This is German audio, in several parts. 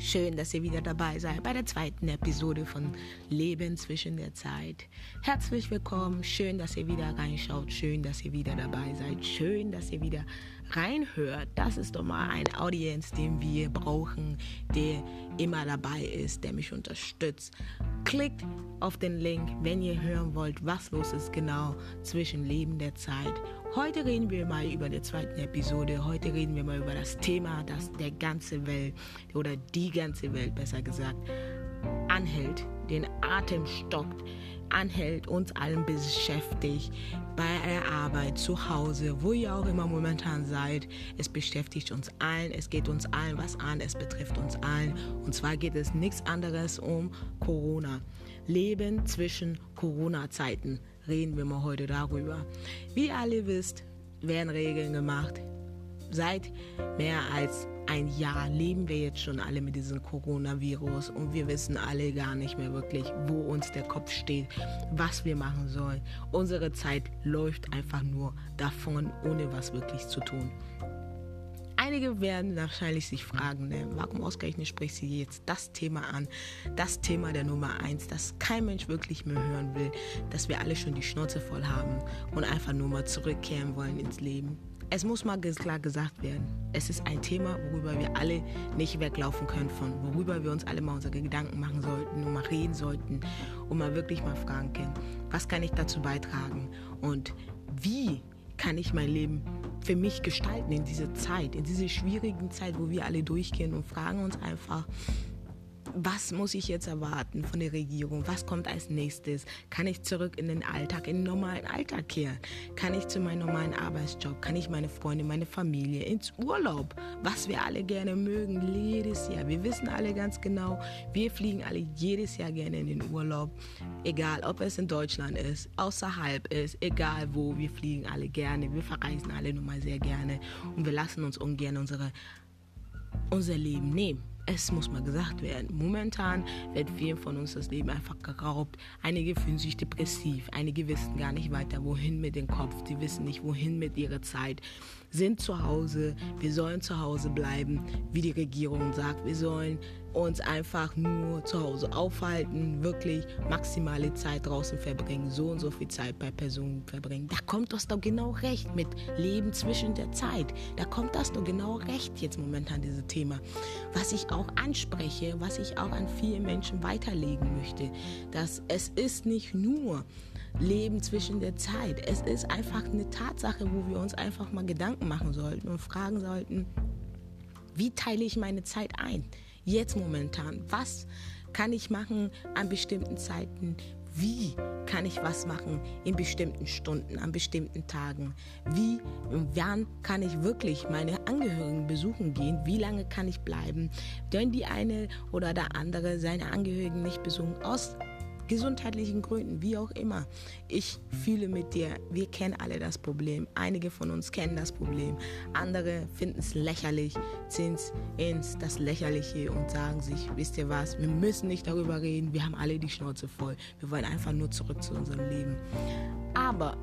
Schön, dass ihr wieder dabei seid bei der zweiten Episode von Leben zwischen der Zeit. Herzlich willkommen, schön, dass ihr wieder reinschaut, schön, dass ihr wieder dabei seid, schön, dass ihr wieder reinhört. Das ist doch mal ein Audience, den wir brauchen, der immer dabei ist, der mich unterstützt. Klickt auf den Link, wenn ihr hören wollt, was los ist genau zwischen Leben der Zeit Heute reden wir mal über die zweite Episode. Heute reden wir mal über das Thema, das der ganze Welt oder die ganze Welt besser gesagt anhält, den Atem stockt, anhält, uns allen beschäftigt, bei der Arbeit, zu Hause, wo ihr auch immer momentan seid. Es beschäftigt uns allen, es geht uns allen was an, es betrifft uns allen. Und zwar geht es nichts anderes um Corona. Leben zwischen Corona-Zeiten reden wir mal heute darüber. Wie ihr alle wisst, werden Regeln gemacht. Seit mehr als ein Jahr leben wir jetzt schon alle mit diesem Coronavirus und wir wissen alle gar nicht mehr wirklich, wo uns der Kopf steht, was wir machen sollen. Unsere Zeit läuft einfach nur davon, ohne was wirklich zu tun. Einige werden wahrscheinlich sich fragen, ne, warum ausgerechnet spricht sie jetzt das Thema an, das Thema der Nummer eins, das kein Mensch wirklich mehr hören will, dass wir alle schon die Schnauze voll haben und einfach nur mal zurückkehren wollen ins Leben. Es muss mal klar gesagt werden, es ist ein Thema, worüber wir alle nicht weglaufen können von, worüber wir uns alle mal unsere Gedanken machen sollten und mal reden sollten und mal wirklich mal fragen können, was kann ich dazu beitragen und wie kann ich mein Leben für mich gestalten in dieser Zeit, in dieser schwierigen Zeit, wo wir alle durchgehen und fragen uns einfach, was muss ich jetzt erwarten von der Regierung? Was kommt als nächstes? Kann ich zurück in den Alltag, in den normalen Alltag kehren? Kann ich zu meinem normalen Arbeitsjob? Kann ich meine Freunde, meine Familie ins Urlaub? Was wir alle gerne mögen, jedes Jahr. Wir wissen alle ganz genau, wir fliegen alle jedes Jahr gerne in den Urlaub. Egal, ob es in Deutschland ist, außerhalb ist, egal wo, wir fliegen alle gerne. Wir verreisen alle nun mal sehr gerne und wir lassen uns ungern unsere, unser Leben nehmen. Es muss mal gesagt werden. Momentan wird vielen von uns das Leben einfach geraubt. Einige fühlen sich depressiv, einige wissen gar nicht weiter, wohin mit dem Kopf, sie wissen nicht, wohin mit ihrer Zeit sind zu Hause, wir sollen zu Hause bleiben, wie die Regierung sagt. Wir sollen uns einfach nur zu Hause aufhalten, wirklich maximale Zeit draußen verbringen, so und so viel Zeit bei Personen verbringen. Da kommt das doch genau recht mit Leben zwischen der Zeit. Da kommt das doch genau recht jetzt momentan, dieses Thema. Was ich auch anspreche, was ich auch an viele Menschen weiterlegen möchte, dass es ist nicht nur Leben zwischen der Zeit. Es ist einfach eine Tatsache, wo wir uns einfach mal Gedanken machen sollten und fragen sollten, wie teile ich meine Zeit ein? Jetzt momentan. Was kann ich machen an bestimmten Zeiten? Wie kann ich was machen in bestimmten Stunden, an bestimmten Tagen? Wie und wann kann ich wirklich meine Angehörigen besuchen gehen? Wie lange kann ich bleiben? Wenn die eine oder der andere seine Angehörigen nicht besuchen, aus gesundheitlichen Gründen, wie auch immer. Ich fühle mit dir, wir kennen alle das Problem. Einige von uns kennen das Problem. Andere finden es lächerlich, ziehen es ins das Lächerliche und sagen sich, wisst ihr was, wir müssen nicht darüber reden, wir haben alle die Schnauze voll. Wir wollen einfach nur zurück zu unserem Leben. Aber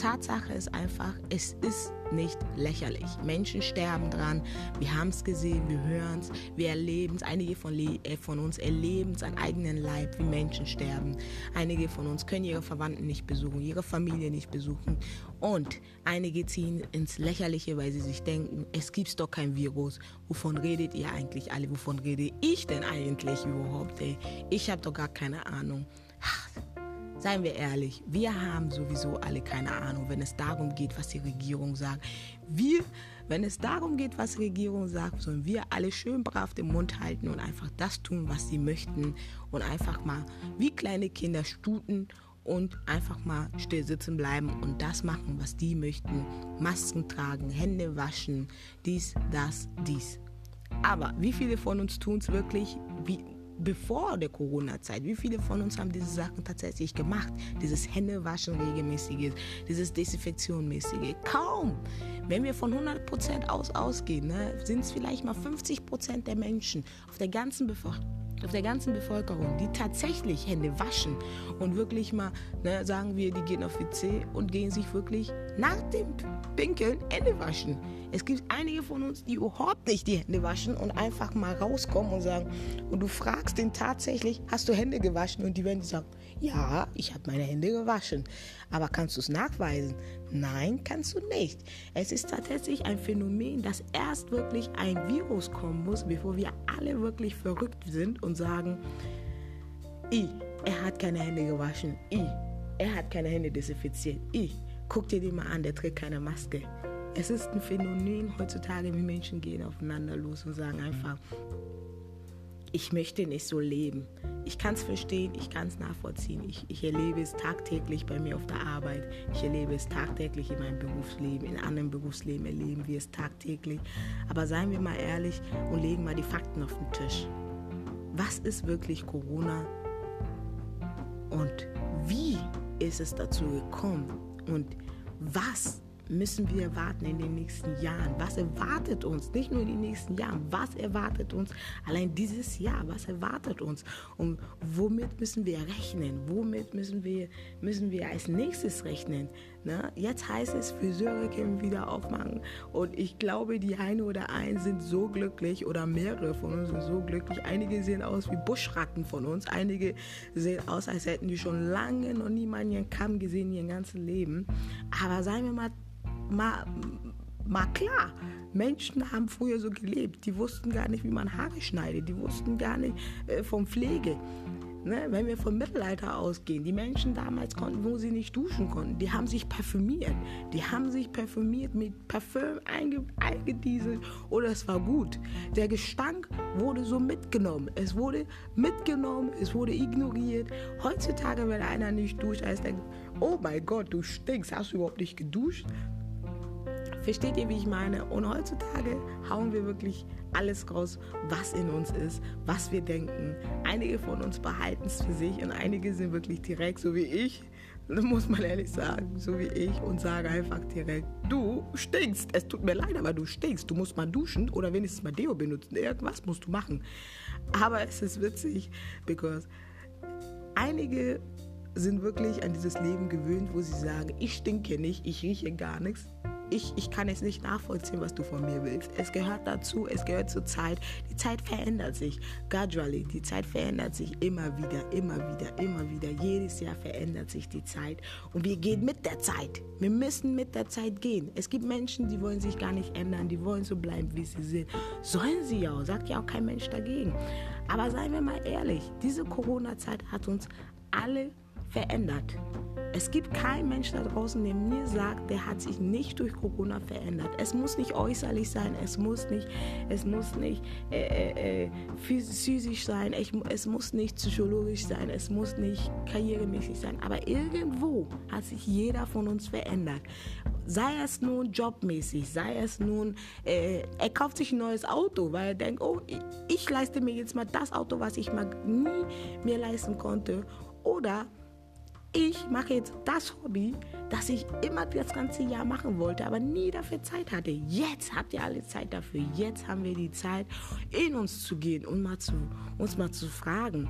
Tatsache ist einfach, es ist nicht lächerlich. Menschen sterben dran. Wir haben es gesehen, wir hören es, wir erleben es. Einige von, äh, von uns erleben es an eigenen Leib, wie Menschen sterben. Einige von uns können ihre Verwandten nicht besuchen, ihre Familie nicht besuchen. Und einige ziehen ins Lächerliche, weil sie sich denken, es gibt doch kein Virus. Wovon redet ihr eigentlich alle? Wovon rede ich denn eigentlich überhaupt? Ey? Ich habe doch gar keine Ahnung. Seien wir ehrlich, wir haben sowieso alle keine Ahnung, wenn es darum geht, was die Regierung sagt. Wir, wenn es darum geht, was die Regierung sagt, sollen wir alle schön brav den Mund halten und einfach das tun, was sie möchten und einfach mal wie kleine Kinder stuten und einfach mal still sitzen bleiben und das machen, was die möchten. Masken tragen, Hände waschen, dies, das, dies. Aber wie viele von uns tun es wirklich? Wie, bevor der Corona-Zeit. Wie viele von uns haben diese Sachen tatsächlich gemacht? Dieses Händewaschen regelmäßige, dieses Desinfektionmäßige. Kaum. Wenn wir von 100% aus ausgehen, ne, sind es vielleicht mal 50% der Menschen auf der ganzen Bevölkerung auf der ganzen Bevölkerung, die tatsächlich Hände waschen und wirklich mal, ne, sagen wir, die gehen auf WC und gehen sich wirklich nach dem Pinkeln Hände waschen. Es gibt einige von uns, die überhaupt nicht die Hände waschen und einfach mal rauskommen und sagen, und du fragst den tatsächlich, hast du Hände gewaschen? Und die werden sagen, ja, ich habe meine Hände gewaschen. Aber kannst du es nachweisen? Nein, kannst du nicht. Es ist tatsächlich ein Phänomen, dass erst wirklich ein Virus kommen muss, bevor wir alle wirklich verrückt sind und sagen, I, er hat keine Hände gewaschen. I, er hat keine Hände desinfiziert. I, guck dir den mal an, der trägt keine Maske. Es ist ein Phänomen heutzutage, wie Menschen gehen aufeinander los und sagen einfach, ich möchte nicht so leben. Ich kann es verstehen, ich kann es nachvollziehen. Ich, ich, erlebe es tagtäglich bei mir auf der Arbeit. Ich erlebe es tagtäglich in meinem Berufsleben. In anderen Berufsleben erleben wir es tagtäglich. Aber seien wir mal ehrlich und legen mal die Fakten auf den Tisch. Was ist wirklich Corona? Und wie ist es dazu gekommen? Und was müssen wir erwarten in den nächsten Jahren? Was erwartet uns? Nicht nur in den nächsten Jahren, was erwartet uns allein dieses Jahr? Was erwartet uns? Und womit müssen wir rechnen? Womit müssen wir, müssen wir als nächstes rechnen? Ne? Jetzt heißt es, Friseure können wieder aufmachen. Und ich glaube, die eine oder ein sind so glücklich oder mehrere von uns sind so glücklich. Einige sehen aus wie Buschratten von uns. Einige sehen aus, als hätten die schon lange noch niemanden ihren Kamm gesehen, ihr ganzes Leben. Aber seien wir mal mal, mal klar. Menschen haben früher so gelebt. Die wussten gar nicht, wie man Haare schneidet. Die wussten gar nicht äh, von Pflege. Ne? Wenn wir vom Mittelalter ausgehen, die Menschen damals konnten, wo sie nicht duschen konnten, die haben sich parfümiert. Die haben sich parfümiert mit Parfüm einge eingedieselt oder es war gut. Der Gestank wurde so mitgenommen. Es wurde mitgenommen, es wurde ignoriert. Heutzutage, wenn einer nicht duscht, heißt er, oh mein Gott, du stinkst, hast du überhaupt nicht geduscht? Versteht ihr, wie ich meine? Und heutzutage hauen wir wirklich alles raus, was in uns ist, was wir denken. Einige von uns behalten es für sich und einige sind wirklich direkt, so wie ich. Das muss man ehrlich sagen, so wie ich und sage einfach direkt, du stinkst. Es tut mir leid, aber du stinkst. Du musst mal duschen oder wenigstens mal Deo benutzen. Irgendwas musst du machen. Aber es ist witzig, because einige sind wirklich an dieses Leben gewöhnt, wo sie sagen, ich stinke nicht, ich rieche gar nichts ich, ich kann es nicht nachvollziehen, was du von mir willst. Es gehört dazu, es gehört zur Zeit. Die Zeit verändert sich gradually. Die Zeit verändert sich immer wieder, immer wieder, immer wieder. Jedes Jahr verändert sich die Zeit und wir gehen mit der Zeit. Wir müssen mit der Zeit gehen. Es gibt Menschen, die wollen sich gar nicht ändern, die wollen so bleiben, wie sie sind. Sollen sie ja, sagt ja auch kein Mensch dagegen. Aber seien wir mal ehrlich, diese Corona-Zeit hat uns alle verändert. Es gibt keinen Mensch da draußen, der mir sagt, der hat sich nicht durch Corona verändert. Es muss nicht äußerlich sein, es muss nicht, es muss nicht äh, äh, äh physisch sein, es muss nicht psychologisch sein, es muss nicht karrieremäßig sein. Aber irgendwo hat sich jeder von uns verändert. Sei es nun jobmäßig, sei es nun, äh, er kauft sich ein neues Auto, weil er denkt, oh, ich, ich leiste mir jetzt mal das Auto, was ich mal nie mir leisten konnte. Oder ich mache jetzt das Hobby, das ich immer das ganze Jahr machen wollte, aber nie dafür Zeit hatte. Jetzt habt ihr alle Zeit dafür. Jetzt haben wir die Zeit, in uns zu gehen und mal zu, uns mal zu fragen,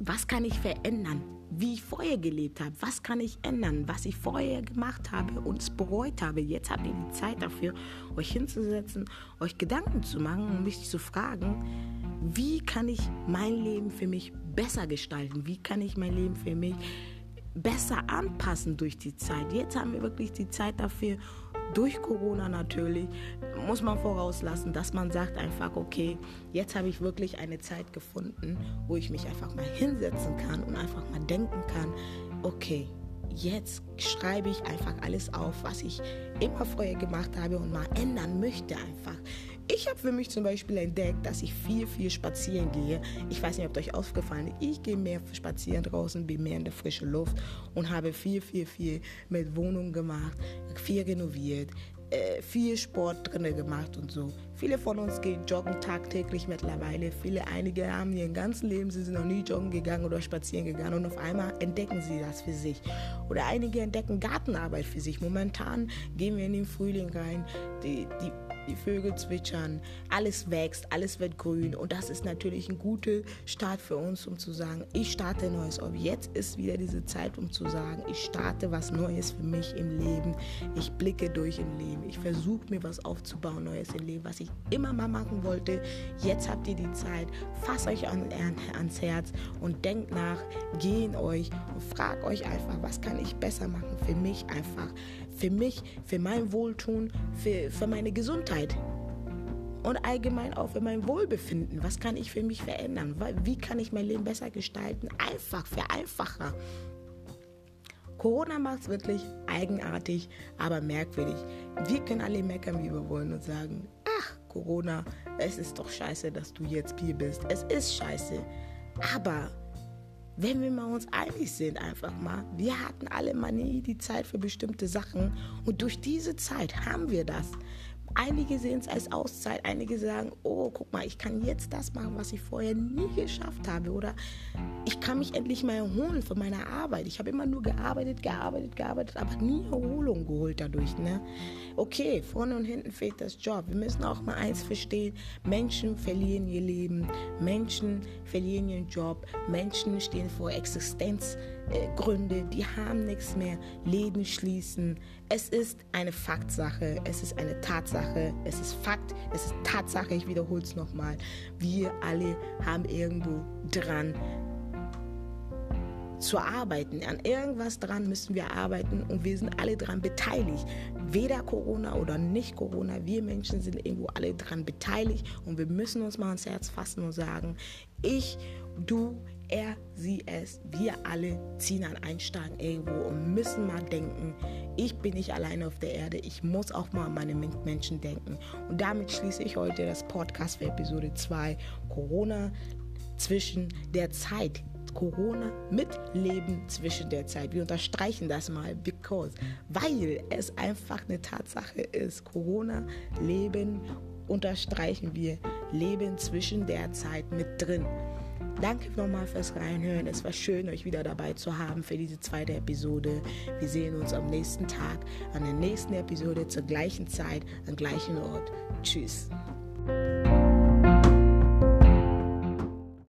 was kann ich verändern? Wie ich vorher gelebt habe, was kann ich ändern, was ich vorher gemacht habe und es bereut habe. Jetzt habt ihr die Zeit dafür, euch hinzusetzen, euch Gedanken zu machen und mich zu fragen, wie kann ich mein Leben für mich besser gestalten? Wie kann ich mein Leben für mich besser anpassen durch die Zeit? Jetzt haben wir wirklich die Zeit dafür. Durch Corona natürlich muss man vorauslassen, dass man sagt einfach, okay, jetzt habe ich wirklich eine Zeit gefunden, wo ich mich einfach mal hinsetzen kann und einfach mal denken kann, okay, jetzt schreibe ich einfach alles auf, was ich immer vorher gemacht habe und mal ändern möchte einfach. Ich habe für mich zum Beispiel entdeckt, dass ich viel, viel spazieren gehe. Ich weiß nicht, ob euch aufgefallen ist. Ich gehe mehr spazieren draußen, bin mehr in der frischen Luft und habe viel, viel, viel mit Wohnungen gemacht, viel renoviert, äh, viel Sport drin gemacht und so. Viele von uns gehen joggen tagtäglich mittlerweile. Viele, einige haben ihren ganzen Leben, sie sind noch nie joggen gegangen oder spazieren gegangen und auf einmal entdecken sie das für sich. Oder einige entdecken Gartenarbeit für sich. Momentan gehen wir in den Frühling rein. Die, die die Vögel zwitschern, alles wächst, alles wird grün und das ist natürlich ein guter Start für uns, um zu sagen, ich starte Neues auf. Jetzt ist wieder diese Zeit, um zu sagen, ich starte was Neues für mich im Leben. Ich blicke durch im Leben. Ich versuche mir was aufzubauen, Neues im Leben, was ich immer mal machen wollte. Jetzt habt ihr die Zeit. Fasst euch an, ans Herz und denkt nach, geh in euch und fragt euch einfach, was kann ich besser machen für mich einfach, für mich, für mein Wohltun, für, für meine Gesundheit und allgemein auch für mein Wohlbefinden. Was kann ich für mich verändern? Wie kann ich mein Leben besser gestalten? Einfach, für einfacher. Corona macht es wirklich eigenartig, aber merkwürdig. Wir können alle meckern, wie wir wollen und sagen, ach, Corona, es ist doch scheiße, dass du jetzt hier bist. Es ist scheiße. Aber wenn wir mal uns einig sind, einfach mal, wir hatten alle mal nie die Zeit für bestimmte Sachen und durch diese Zeit haben wir das. Einige sehen es als Auszeit, einige sagen, oh, guck mal, ich kann jetzt das machen, was ich vorher nie geschafft habe. Oder ich kann mich endlich mal erholen von meiner Arbeit. Ich habe immer nur gearbeitet, gearbeitet, gearbeitet, aber nie Erholung geholt dadurch. Ne? Okay, vorne und hinten fehlt das Job. Wir müssen auch mal eins verstehen, Menschen verlieren ihr Leben, Menschen verlieren ihren Job, Menschen stehen vor Existenz. Äh, Gründe, die haben nichts mehr, Läden schließen. Es ist eine Faktsache, es ist eine Tatsache, es ist Fakt, es ist Tatsache, ich wiederhole es nochmal. Wir alle haben irgendwo dran zu arbeiten. An irgendwas dran müssen wir arbeiten und wir sind alle dran beteiligt. Weder Corona oder nicht Corona, wir Menschen sind irgendwo alle dran beteiligt und wir müssen uns mal ans Herz fassen und sagen, ich, du, er, sie, es, wir alle ziehen an einen Stein irgendwo und müssen mal denken, ich bin nicht alleine auf der Erde, ich muss auch mal an meine Menschen denken. Und damit schließe ich heute das Podcast für Episode 2 Corona zwischen der Zeit. Corona mit Leben zwischen der Zeit. Wir unterstreichen das mal, because, weil es einfach eine Tatsache ist. Corona, Leben unterstreichen wir, Leben zwischen der Zeit mit drin. Danke nochmal fürs Reinhören. Es war schön, euch wieder dabei zu haben für diese zweite Episode. Wir sehen uns am nächsten Tag, an der nächsten Episode zur gleichen Zeit, am gleichen Ort. Tschüss.